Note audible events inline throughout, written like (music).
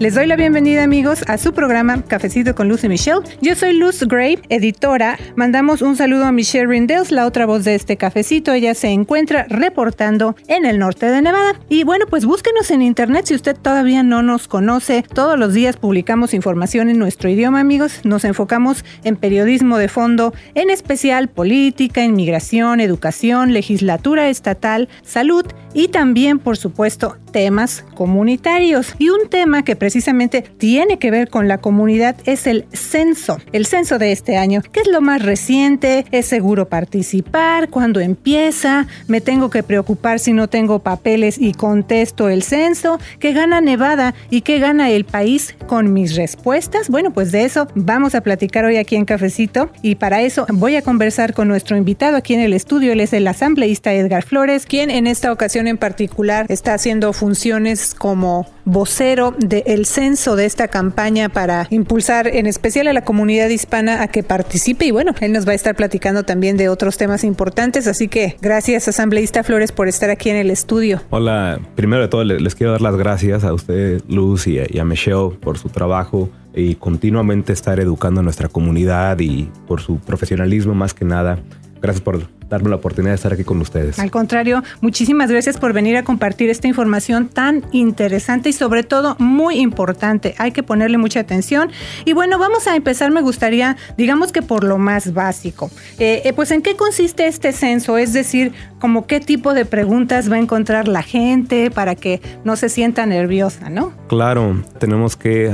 Les doy la bienvenida amigos a su programa Cafecito con Luz y Michelle. Yo soy Luz Gray, editora. Mandamos un saludo a Michelle Rindels, la otra voz de este cafecito. Ella se encuentra reportando en el norte de Nevada. Y bueno, pues búsquenos en internet si usted todavía no nos conoce. Todos los días publicamos información en nuestro idioma amigos. Nos enfocamos en periodismo de fondo, en especial política, inmigración, educación, legislatura estatal, salud y también por supuesto temas comunitarios. Y un tema que precisamente tiene que ver con la comunidad es el censo. El censo de este año, que es lo más reciente, es seguro participar, cuando empieza, me tengo que preocupar si no tengo papeles y contesto el censo, qué gana Nevada y qué gana el país con mis respuestas. Bueno, pues de eso vamos a platicar hoy aquí en Cafecito y para eso voy a conversar con nuestro invitado aquí en el estudio. Él es el asambleísta Edgar Flores, quien en esta ocasión en particular está haciendo funciones como vocero del censo de esta campaña para impulsar en especial a la comunidad hispana a que participe y bueno, él nos va a estar platicando también de otros temas importantes, así que gracias asambleísta Flores por estar aquí en el estudio. Hola, primero de todo les quiero dar las gracias a usted Luz y a, Michelle por su trabajo y continuamente estar educando a nuestra comunidad y por su profesionalismo más que nada. Gracias por darme la oportunidad de estar aquí con ustedes. Al contrario, muchísimas gracias por venir a compartir esta información tan interesante y sobre todo muy importante. Hay que ponerle mucha atención. Y bueno, vamos a empezar, me gustaría, digamos que por lo más básico. Eh, eh, pues en qué consiste este censo, es decir, como qué tipo de preguntas va a encontrar la gente para que no se sienta nerviosa, ¿no? Claro, tenemos que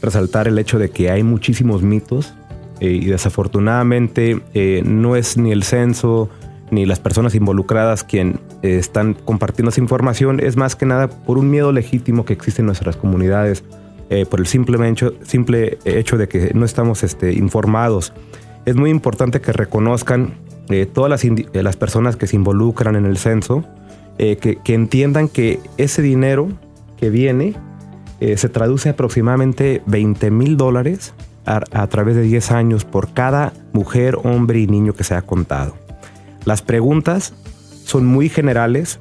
resaltar el hecho de que hay muchísimos mitos eh, y desafortunadamente eh, no es ni el censo ni las personas involucradas quien eh, están compartiendo esa información, es más que nada por un miedo legítimo que existe en nuestras comunidades, por el simple hecho, simple hecho de que no estamos este, informados. Es muy importante que reconozcan todas las, las, personas que se involucran en el censo, que, que, entiendan que ese dinero que viene se traduce aproximadamente 20 mil dólares a, través de 10 años por cada mujer, hombre y niño que se ha contado. Las preguntas son muy generales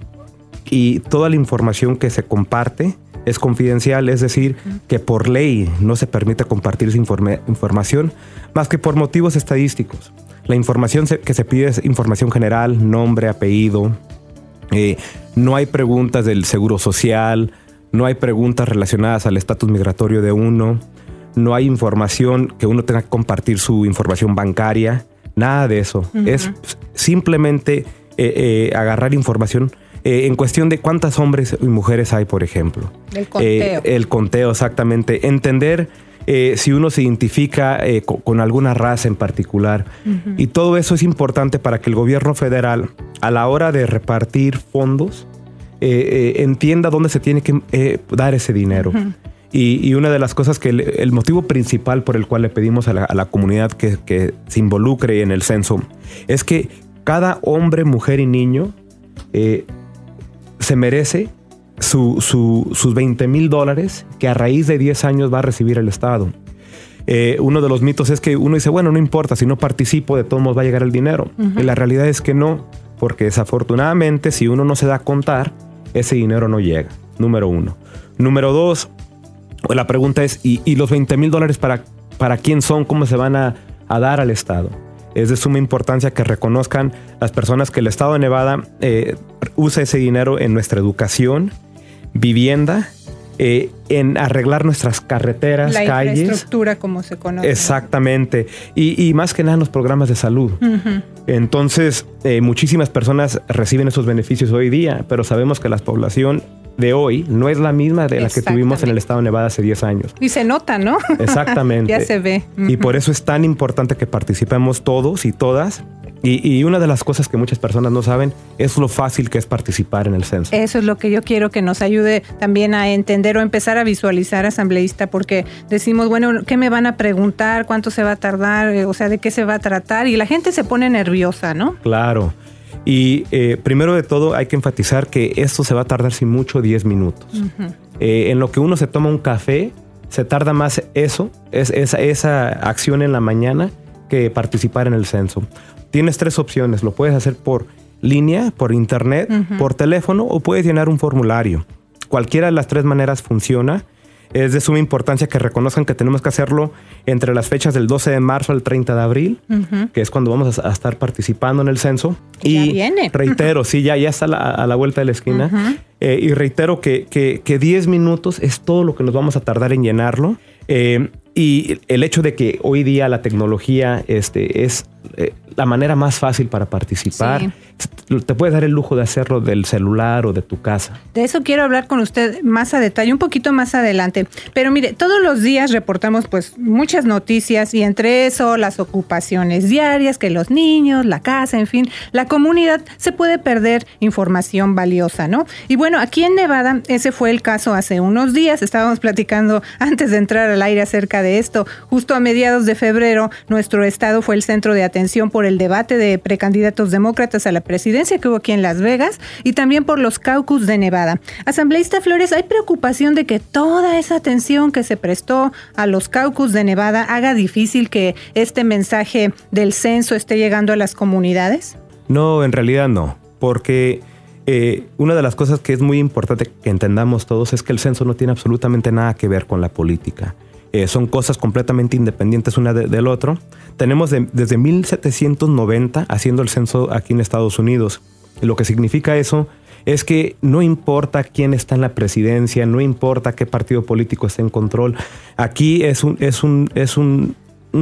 y toda la información que se comparte es confidencial, es decir, que por ley no se permite compartir esa información más que por motivos estadísticos. La información que se pide es información general, nombre, apellido. Eh, no hay preguntas del seguro social, no hay preguntas relacionadas al estatus migratorio de uno no hay información que uno tenga que compartir su información bancaria, nada de eso. Es simplemente eh, eh, agarrar información eh, en cuestión de cuántas hombres y mujeres hay, por ejemplo. El conteo. el conteo, exactamente. Entender si uno se identifica con, alguna raza en particular. Y todo eso es importante para que el gobierno federal, a la hora de repartir fondos, entienda dónde se tiene que dar ese dinero. Y, una de las cosas que el, motivo principal por el cual le pedimos a la, comunidad que, se involucre en el censo es que cada hombre, mujer y niño eh, se merece sus 20 mil dólares que a raíz de 10 años va a recibir el Estado. Eh, uno de los mitos es que uno dice, bueno, no importa, si no participo, de todos modos va a llegar el dinero. Y la realidad es que no, porque desafortunadamente si uno no se da a contar, ese dinero no llega, número uno. Número dos, la pregunta es, ¿y, los 20 mil dólares para, para quién son? ¿Cómo se van a, dar al Estado? Es de suma importancia que reconozcan las personas que el Estado de Nevada eh, usa ese dinero en nuestra educación, vivienda, eh, en arreglar nuestras carreteras, la calles. La infraestructura, como se conoce. Exactamente. Y, más que nada en los programas de salud. Entonces, eh, muchísimas personas reciben esos beneficios hoy día, pero sabemos que la población de hoy no es la misma de la que tuvimos en el estado de Nevada hace 10 años. Y se nota, ¿no? Exactamente. (laughs) ya se ve. Y por eso es tan importante que participemos todos y todas y, una de las cosas que muchas personas no saben es lo fácil que es participar en el censo. Eso es lo que yo quiero que nos ayude también a entender o empezar a visualizar, asambleísta, porque decimos, bueno, ¿qué me van a preguntar? ¿Cuánto se va a tardar? Eh, o sea, ¿de qué se va a tratar? Y la gente se pone nerviosa, ¿no? Claro. Y eh, primero de todo hay que enfatizar que esto se va a tardar sin mucho 10 minutos. en lo que uno se toma un café, se tarda más eso, es, esa acción en la mañana, que participar en el censo. Tienes tres opciones, lo puedes hacer por línea, por internet, por teléfono o puedes llenar un formulario. Cualquiera de las tres maneras funciona. Es de suma importancia que reconozcan que tenemos que hacerlo entre las fechas del 12 de marzo al 30 de abril, que es cuando vamos a, estar participando en el censo. Y viene. reitero, sí, ya, ya está a la vuelta de la esquina. Eh, y reitero que, que, 10 minutos es todo lo que nos vamos a tardar en llenarlo. Eh, y el hecho de que hoy día la tecnología este, es eh, la manera más fácil para participar. Te puedes dar el lujo de hacerlo del celular o de tu casa. De eso quiero hablar con usted más a detalle, un poquito más adelante. Pero mire, todos los días reportamos pues muchas noticias y entre eso las ocupaciones diarias, que los niños, la casa, en fin, la comunidad se puede perder información valiosa, ¿no? Y bueno, aquí en Nevada ese fue el caso hace unos días. Estábamos platicando (laughs) antes de entrar al aire acerca de esto. Justo a mediados de febrero, nuestro estado fue el centro de atención por el debate de precandidatos demócratas a la presidencia que hubo aquí en Las Vegas y también por los caucus de Nevada. Asambleísta Flores, ¿hay preocupación de que toda esa atención que se prestó a los caucus de Nevada haga difícil que este mensaje del censo esté llegando a las comunidades? No, en realidad no, porque eh, una de las cosas que es muy importante que entendamos todos es que el censo no tiene absolutamente nada que ver con la política. Eh, son cosas completamente independientes una del otro. Tenemos desde 1790 haciendo el censo aquí en Estados Unidos. Lo que significa eso es que no importa quién está en la presidencia, no importa qué partido político esté en control, aquí es un, es un, es un,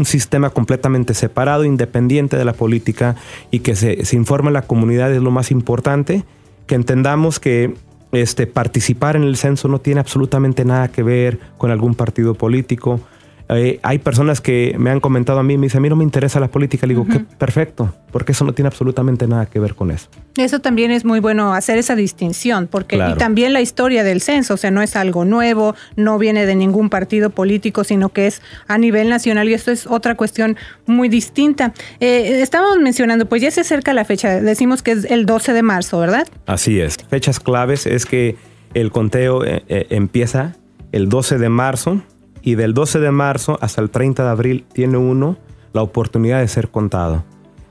sistema completamente separado, independiente de la política y que se, se informa a la comunidad es lo más importante, que entendamos que este, participar en el censo no tiene absolutamente nada que ver con algún partido político. Eh, hay personas que me han comentado a mí, me dicen, a mí no me interesa la política. Le digo, qué perfecto, porque eso no tiene absolutamente nada que ver con eso. Eso también es muy bueno hacer esa distinción, porque y también la historia del censo, o sea, no es algo nuevo, no viene de ningún partido político, sino que es a nivel nacional y esto es otra cuestión muy distinta. Eh, estábamos mencionando, pues ya se acerca la fecha, decimos que es el 12 de marzo, ¿verdad? Así es. Fechas claves es que el conteo eh, empieza el 12 de marzo y del 12 de marzo hasta el 30 de abril tiene uno la oportunidad de ser contado.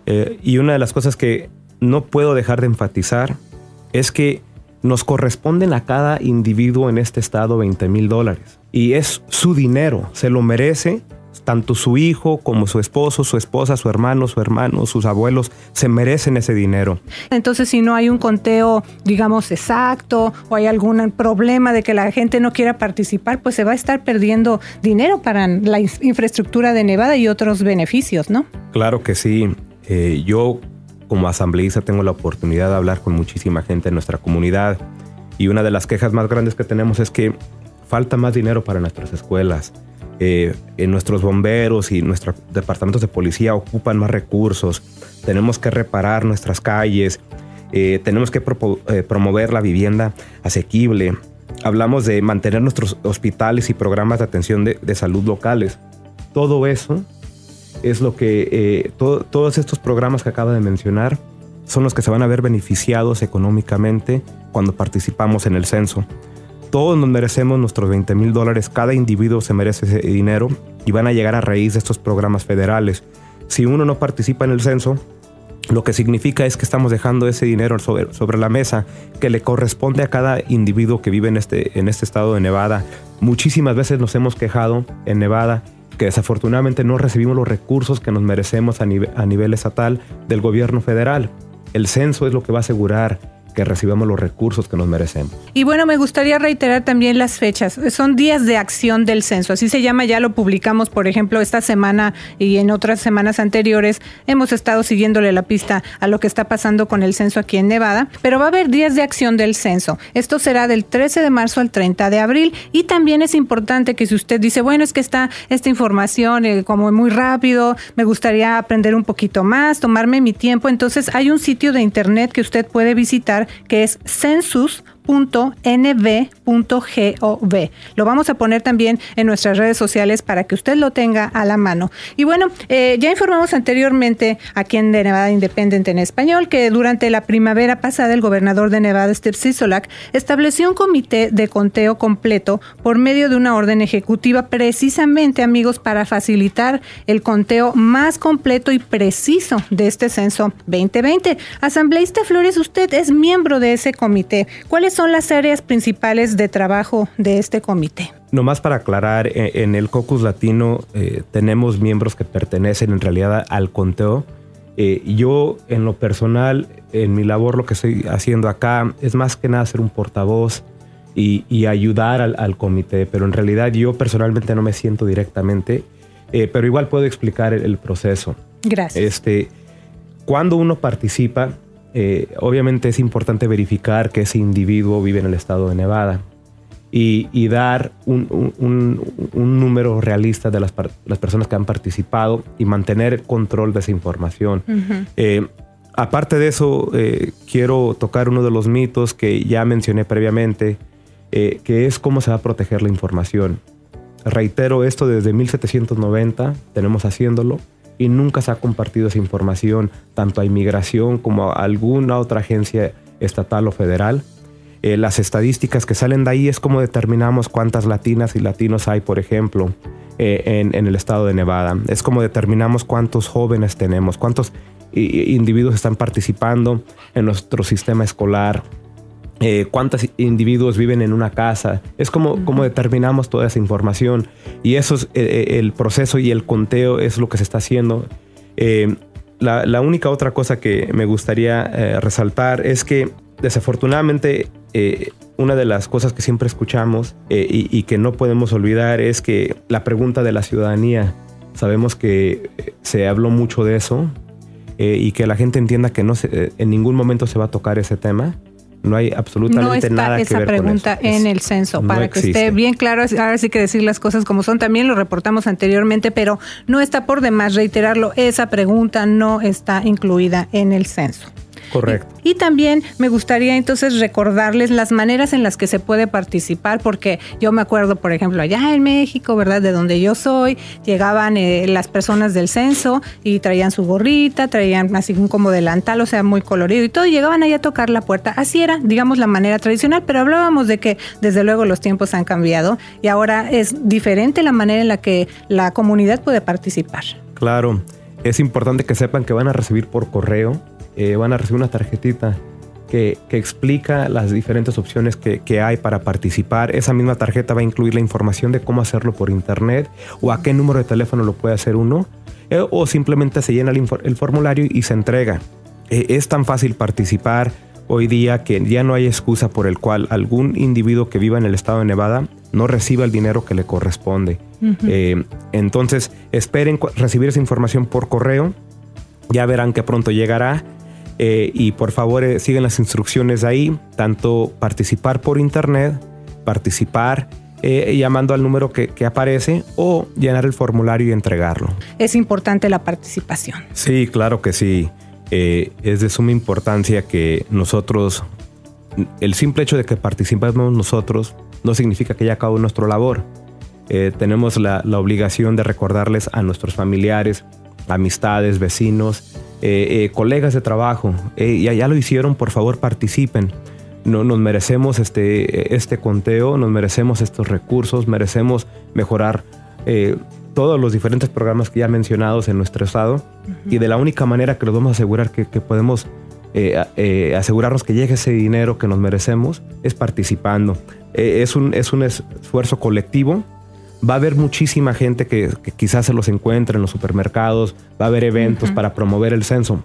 Eh, y una de las cosas que no puedo dejar de enfatizar es que nos corresponden a cada individuo en este estado 20 mil dólares. Y es su dinero, se lo merece tanto su hijo como su esposo, su esposa, su hermano, su hermano, sus abuelos se merecen ese dinero. Entonces, si no hay un conteo, digamos, exacto o hay algún problema de que la gente no quiera participar, pues se va a estar perdiendo dinero para la infraestructura de Nevada y otros beneficios, ¿no? Claro que sí. Eh, yo como asambleísta tengo la oportunidad de hablar con muchísima gente en nuestra comunidad y una de las quejas más grandes que tenemos es que falta más dinero para nuestras escuelas eh, nuestros bomberos y nuestros departamentos de policía ocupan más recursos, tenemos que reparar nuestras calles, eh, tenemos que eh, promover la vivienda asequible, hablamos de mantener nuestros hospitales y programas de atención de, salud locales. Todo eso es lo que todos estos programas que acabo de mencionar son los que se van a ver beneficiados económicamente cuando participamos en el censo. Todos nos merecemos nuestros 20 mil dólares, cada individuo se merece ese dinero y van a llegar a raíz de estos programas federales. Si uno no participa en el censo, lo que significa es que estamos dejando ese dinero sobre, sobre, la mesa que le corresponde a cada individuo que vive en este, en este estado de Nevada. Muchísimas veces nos hemos quejado en Nevada que desafortunadamente no recibimos los recursos que nos merecemos a, a nivel estatal del gobierno federal. El censo es lo que va a asegurar que recibamos los recursos que nos merecemos. Y bueno, me gustaría reiterar también las fechas. Son días de acción del censo, así se llama, ya lo publicamos, por ejemplo, esta semana y en otras semanas anteriores. Hemos estado siguiéndole la pista a lo que está pasando con el censo aquí en Nevada, pero va a haber días de acción del censo. Esto será del 13 de marzo al 30 de abril y también es importante que si usted dice, bueno, es que está esta información eh, como muy rápido, me gustaría aprender un poquito más, tomarme mi tiempo, entonces hay un sitio de internet que usted puede visitar que es census censo.nv.gov. Lo vamos a poner también en nuestras redes sociales para que usted lo tenga a la mano. Y bueno, eh, ya informamos anteriormente aquí en Nevada Independiente en español que durante la primavera pasada el gobernador de Nevada, Steve Sisolak, estableció un comité de conteo completo por medio de una orden ejecutiva precisamente, amigos, para facilitar el conteo más completo y preciso de este censo 2020. Asambleísta Flores, usted es miembro de ese comité. ¿Cuáles son las áreas principales de trabajo de este comité? Nomás para aclarar, e, en el Cocus Latino eh, tenemos miembros que pertenecen en realidad al conteo. Eh, yo, en lo personal, en mi labor, lo que estoy haciendo acá es más que nada ser un portavoz y, ayudar al, comité, pero en realidad yo personalmente no me siento directamente, eh, pero igual puedo explicar el, proceso. Gracias. Este, cuando uno participa, obviamente es importante verificar que ese individuo vive en el estado de Nevada y, dar un, número realista de las, personas que han participado y mantener control de esa información. Eh, aparte de eso, eh, quiero tocar uno de los mitos que ya mencioné previamente, eh, que es cómo se va a proteger la información. Reitero esto desde 1790, tenemos haciéndolo y nunca se ha compartido esa información tanto a inmigración como a alguna otra agencia estatal o federal. Eh, las estadísticas que salen de ahí es como determinamos cuántas latinas y latinos hay, por ejemplo, eh, en, el estado de Nevada. Es como determinamos cuántos jóvenes tenemos, cuántos individuos están participando en nuestro sistema escolar, eh, cuántos individuos viven en una casa. Es como, como determinamos toda esa información. Y eso es el proceso y el conteo es lo que se está haciendo. La, la, única otra cosa que me gustaría resaltar es que desafortunadamente eh, una de las cosas que siempre escuchamos eh, y, que no podemos olvidar es que la pregunta de la ciudadanía, sabemos que eh, se habló mucho de eso y que la gente entienda que no en ningún momento se va a tocar ese tema. No hay absolutamente nada que ver pregunta con eso. en el censo, para que esté bien claro, ahora sí que decir las cosas como son, también lo reportamos anteriormente, pero no está por demás reiterarlo, esa pregunta no está incluida en el censo. Correcto. Y, también me gustaría entonces recordarles las maneras en las que se puede participar, porque yo me acuerdo, por ejemplo, allá en México, ¿verdad? De donde yo soy, llegaban eh, las personas del censo y traían su gorrita, traían así como delantal, o sea, muy colorido y todo, y llegaban ahí a tocar la puerta. Así era, digamos, la manera tradicional, pero hablábamos de que desde luego los tiempos han cambiado y ahora es diferente la manera en la que la comunidad puede participar. Claro, es importante que sepan que van a recibir por correo eh, van a recibir una tarjetita que, explica las diferentes opciones que, hay para participar. Esa misma tarjeta va a incluir la información de cómo hacerlo por internet o a qué número de teléfono lo puede hacer uno. Eh, o simplemente se llena el, formulario y se entrega. Eh, es tan fácil participar hoy día que ya no hay excusa por el cual algún individuo que viva en el estado de Nevada no reciba el dinero que le corresponde. entonces, esperen recibir esa información por correo. Ya verán que pronto llegará eh, y por favor eh, sigan las instrucciones ahí, tanto participar por internet, participar eh, llamando al número que, aparece o llenar el formulario y entregarlo. Es importante la participación. Sí, claro que sí. es de suma importancia que nosotros, el simple hecho de que participemos nosotros no significa que ya acabó nuestra labor. tenemos la, la obligación de recordarles a nuestros familiares, amistades, vecinos, eh, eh, colegas de trabajo, eh, ya, ya lo hicieron, por favor participen. No, nos merecemos este, este conteo, nos merecemos estos recursos, merecemos mejorar todos los diferentes programas que ya mencionados en nuestro estado y de la única manera que nos vamos a asegurar que, que podemos asegurarnos que llegue ese dinero que nos merecemos es participando. es, un, es un esfuerzo colectivo va a haber muchísima gente que, quizás se los encuentre en los supermercados, va a haber eventos para promover el censo.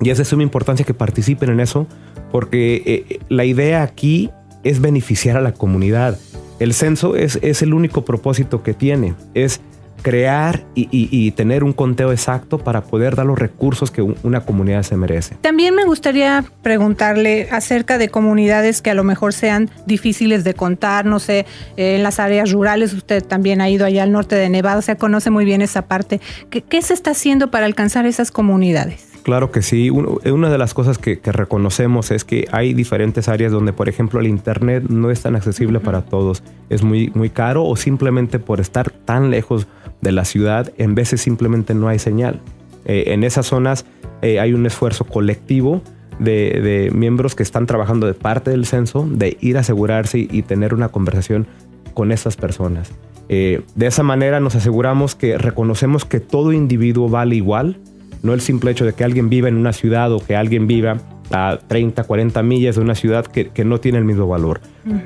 Y es de suma importancia que participen en eso, porque eh, la idea aquí es beneficiar a la comunidad. El censo es, es el único propósito que tiene, es crear y, tener un conteo exacto para poder dar los recursos que una comunidad se merece. También me gustaría preguntarle acerca de comunidades que a lo mejor sean difíciles de contar, no sé, eh, en las áreas rurales, usted también ha ido allá al norte de Nevada, o sea, conoce muy bien esa parte. ¿Qué, qué se está haciendo para alcanzar esas comunidades? Claro que sí. una de las cosas que, reconocemos es que hay diferentes áreas donde, por ejemplo, el Internet no es tan accesible para todos. Es muy, muy caro o simplemente por estar tan lejos de la ciudad, en veces simplemente no hay señal. Eh, en esas zonas eh, hay un esfuerzo colectivo de, miembros que están trabajando de parte del censo de ir a asegurarse y, tener una conversación con esas personas. Eh, de esa manera nos aseguramos que reconocemos que todo individuo vale igual, no el simple hecho de que alguien viva en una ciudad o que alguien viva a 30, 40 millas de una ciudad que, no tiene el mismo valor.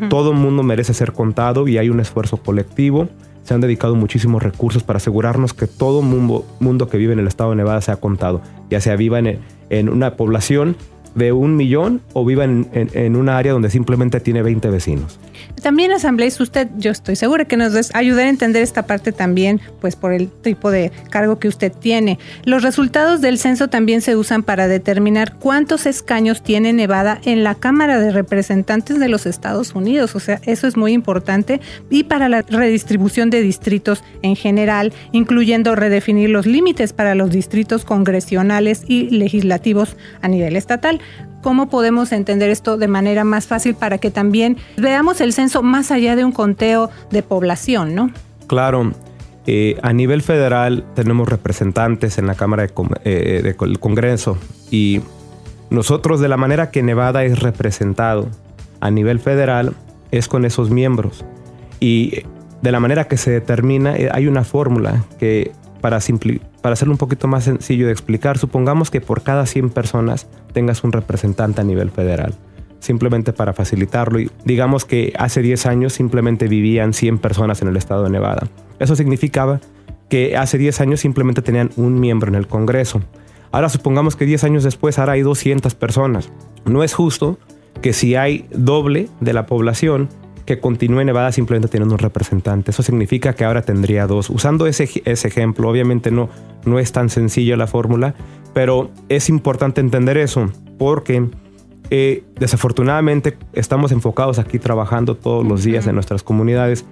Todo el mundo merece ser contado y hay un esfuerzo colectivo. Se han dedicado muchísimos recursos para asegurarnos que todo mundo, mundo que vive en el estado de Nevada sea contado, ya sea viva en, en una población de un millón o viva en, en, una área donde simplemente tiene 20 vecinos. También asambleísta, usted, yo estoy segura que nos va a ayudar a entender esta parte también, pues por el tipo de cargo que usted tiene. Los resultados del censo también se usan para determinar cuántos escaños tiene Nevada en la Cámara de Representantes de los Estados Unidos. O sea, eso es muy importante. Y para la redistribución de distritos en general, incluyendo redefinir los límites para los distritos congresionales y legislativos a nivel estatal cómo podemos entender esto de manera más fácil para que también veamos el censo más allá de un conteo de población, ¿no? Claro. Eh, a nivel federal tenemos representantes en la Cámara del eh, de Congreso y nosotros de la manera que Nevada es representado a nivel federal es con esos miembros y de la manera que se determina eh, hay una fórmula que para, para hacerlo un poquito más sencillo de explicar, supongamos que por cada 100 personas tengas un representante a nivel federal. Simplemente para facilitarlo. Y digamos que hace 10 años simplemente vivían 100 personas en el estado de Nevada. Eso significaba que hace 10 años simplemente tenían un miembro en el Congreso. Ahora supongamos que 10 años después ahora hay 200 personas. No es justo que si hay doble de la población, que continúe Nevada simplemente teniendo un representante. Eso significa que ahora tendría dos. Usando ese, ese ejemplo, obviamente no, no es tan sencilla la fórmula, pero es importante entender eso porque eh, desafortunadamente estamos enfocados aquí trabajando todos los días en nuestras comunidades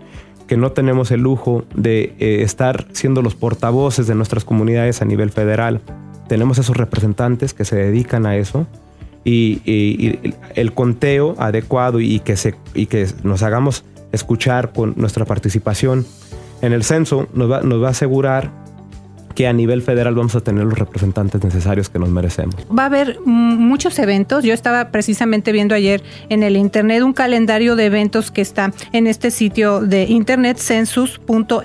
que no tenemos el lujo de eh, estar siendo los portavoces de nuestras comunidades a nivel federal. Tenemos esos representantes que se dedican a eso y, el conteo adecuado y que, se, y que nos hagamos escuchar con nuestra participación. En el censo nos va, nos va a asegurar que a nivel federal vamos a tener los representantes necesarios que nos merecemos. Va a haber muchos eventos. Yo estaba precisamente viendo ayer en el internet un calendario de eventos que está en este sitio de internet census.nb.gov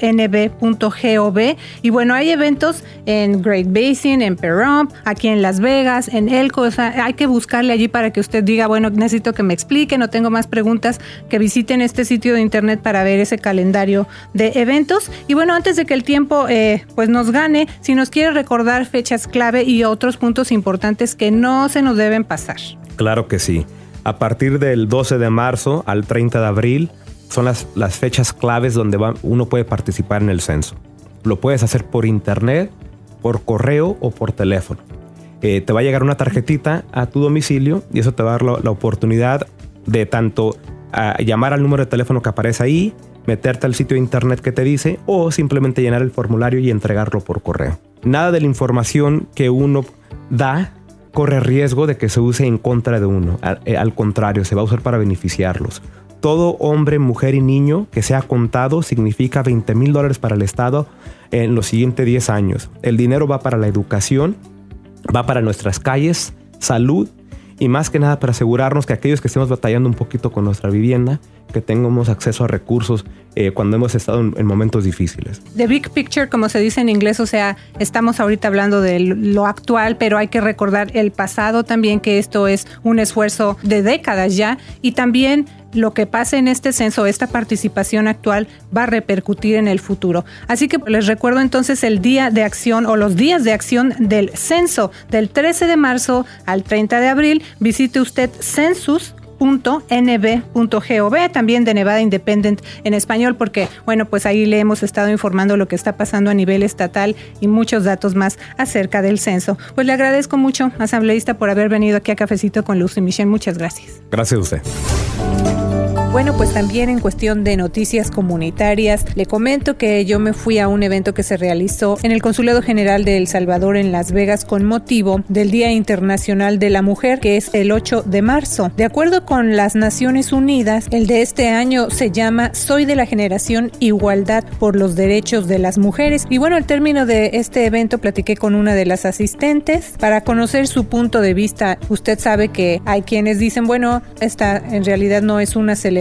y bueno, hay eventos en Great Basin, en Pahrump, aquí en Las Vegas, en Elko, o sea, hay que buscarle allí para que usted diga, bueno, necesito que me explique, no tengo más preguntas, que visiten este sitio de internet para ver ese calendario de eventos. Y bueno, antes de que el tiempo eh, pues nos gane, si nos quiere recordar fechas clave y otros puntos importantes que no se nos deben pasar. Claro que sí. A partir del 12 de marzo al 30 de abril son las, las fechas claves donde uno puede participar en el censo. Lo puedes hacer por internet, por correo o por teléfono. Eh, te va a llegar una tarjetita a tu domicilio y eso te va a dar la, oportunidad de tanto ah, llamar al número de teléfono que aparece ahí, meterte al sitio de internet que te dice o simplemente llenar el formulario y entregarlo por correo. Nada de la información que uno da corre riesgo de que se use en contra de uno. Al, eh, contrario, se va a usar para beneficiarlos. Todo hombre, mujer y niño que sea contado significa 20 mil dólares para el Estado en los siguientes 10 años. El dinero va para la educación, va para nuestras calles, salud y más que nada para asegurarnos que aquellos que estemos batallando un poquito con nuestra vivienda, que tengamos acceso a recursos eh, cuando hemos estado en, momentos difíciles. The big picture, como se dice en inglés, o sea, estamos ahorita hablando de lo actual, pero hay que recordar el pasado también, que esto es un esfuerzo de décadas ya, y también lo que pase en este censo, esta participación actual, va a repercutir en el futuro. Así que les recuerdo entonces el día de acción o los días de acción del censo del 13 de marzo al 30 de abril. Visite usted census .nb.gov, también de Nevada Independent en español, porque bueno, pues ahí le hemos estado informando lo que está pasando a nivel estatal y muchos datos más acerca del censo. Pues le agradezco mucho, asambleísta, por haber venido aquí a Cafecito con Luz y Michelle. Muchas gracias. Gracias a usted. Bueno, pues también en cuestión de noticias comunitarias, le comento que yo me fui a un evento que se realizó en el Consulado General de El Salvador en Las Vegas con motivo del Día Internacional de la Mujer, que es el 8 de marzo. De acuerdo con las Naciones Unidas, el de este año se llama Soy de la generación Igualdad por los Derechos de las Mujeres. Y bueno, al término de este evento platiqué con una de las asistentes para conocer su punto de vista. Usted sabe que hay quienes dicen, bueno, esta en realidad no es una celebración,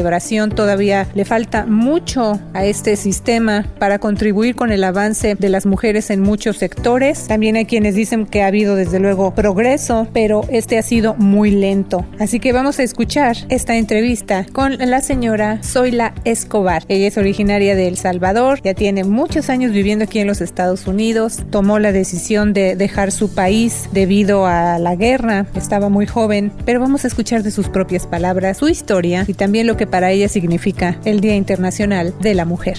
todavía le falta mucho a este sistema para contribuir con el avance de las mujeres en muchos sectores. También hay quienes dicen que ha habido desde luego progreso, pero este ha sido muy lento. Así que vamos a escuchar esta entrevista con la señora Zoila Escobar. Ella es originaria de El Salvador, ya tiene muchos años viviendo aquí en los Estados Unidos, tomó la decisión de dejar su país debido a la guerra, estaba muy joven, pero vamos a escuchar de sus propias palabras su historia y también lo que para ella significa el Día Internacional de la Mujer.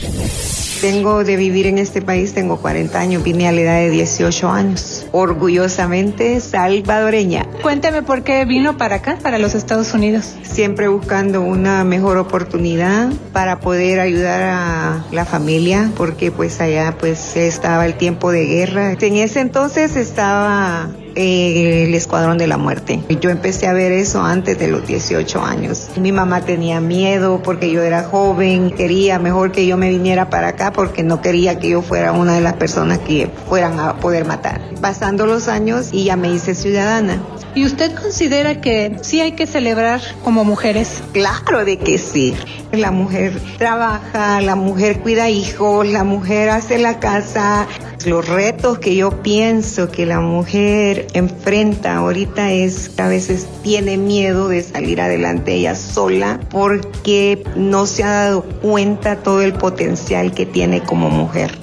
Tengo de vivir en este país, tengo 40 años, vine a la edad de 18 años, orgullosamente salvadoreña. Cuénteme por qué vino para acá, para los Estados Unidos. Siempre buscando una mejor oportunidad para poder ayudar a la familia, porque pues allá pues estaba el tiempo de guerra. En ese entonces estaba eh, el Escuadrón de la Muerte. Yo empecé a ver eso antes de los 18 años. Mi mamá tenía miedo porque yo era joven, quería mejor que yo me viniera para acá porque no quería que yo fuera una de las personas que fueran a poder matar. Pasando los años y ya me hice ciudadana. ¿Y usted considera que sí hay que celebrar como mujeres? Claro de que sí. La mujer trabaja, la mujer cuida hijos, la mujer hace la casa. Los retos que yo pienso que la mujer enfrenta ahorita es que a veces tiene miedo de salir adelante ella sola porque no se ha dado cuenta todo el potencial que tiene como mujer.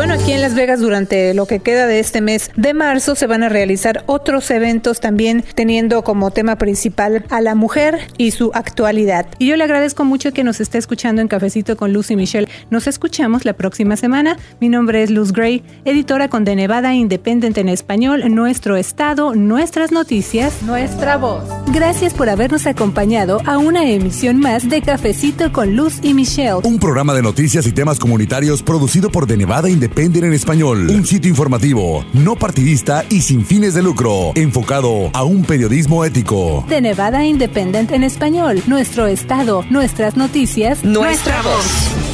Bueno, aquí en Las Vegas durante lo que queda de este mes de marzo se van a realizar otros eventos también teniendo como tema principal a la mujer y su actualidad. Y yo le agradezco mucho que nos esté escuchando en Cafecito con Luz y Michelle. Nos escuchamos la próxima semana. Mi nombre es Luz Gray, editora con De Nevada Independent en español, Nuestro Estado, Nuestras Noticias, Nuestra Voz. Gracias por habernos acompañado a una emisión más de Cafecito con Luz y Michelle. Un programa de noticias y temas comunitarios producido por De Nevada Independent Independen en español. Un sitio informativo, no partidista y sin fines de lucro, enfocado a un periodismo ético. De Nevada Independent en español. Nuestro estado, nuestras noticias, nuestra, voz.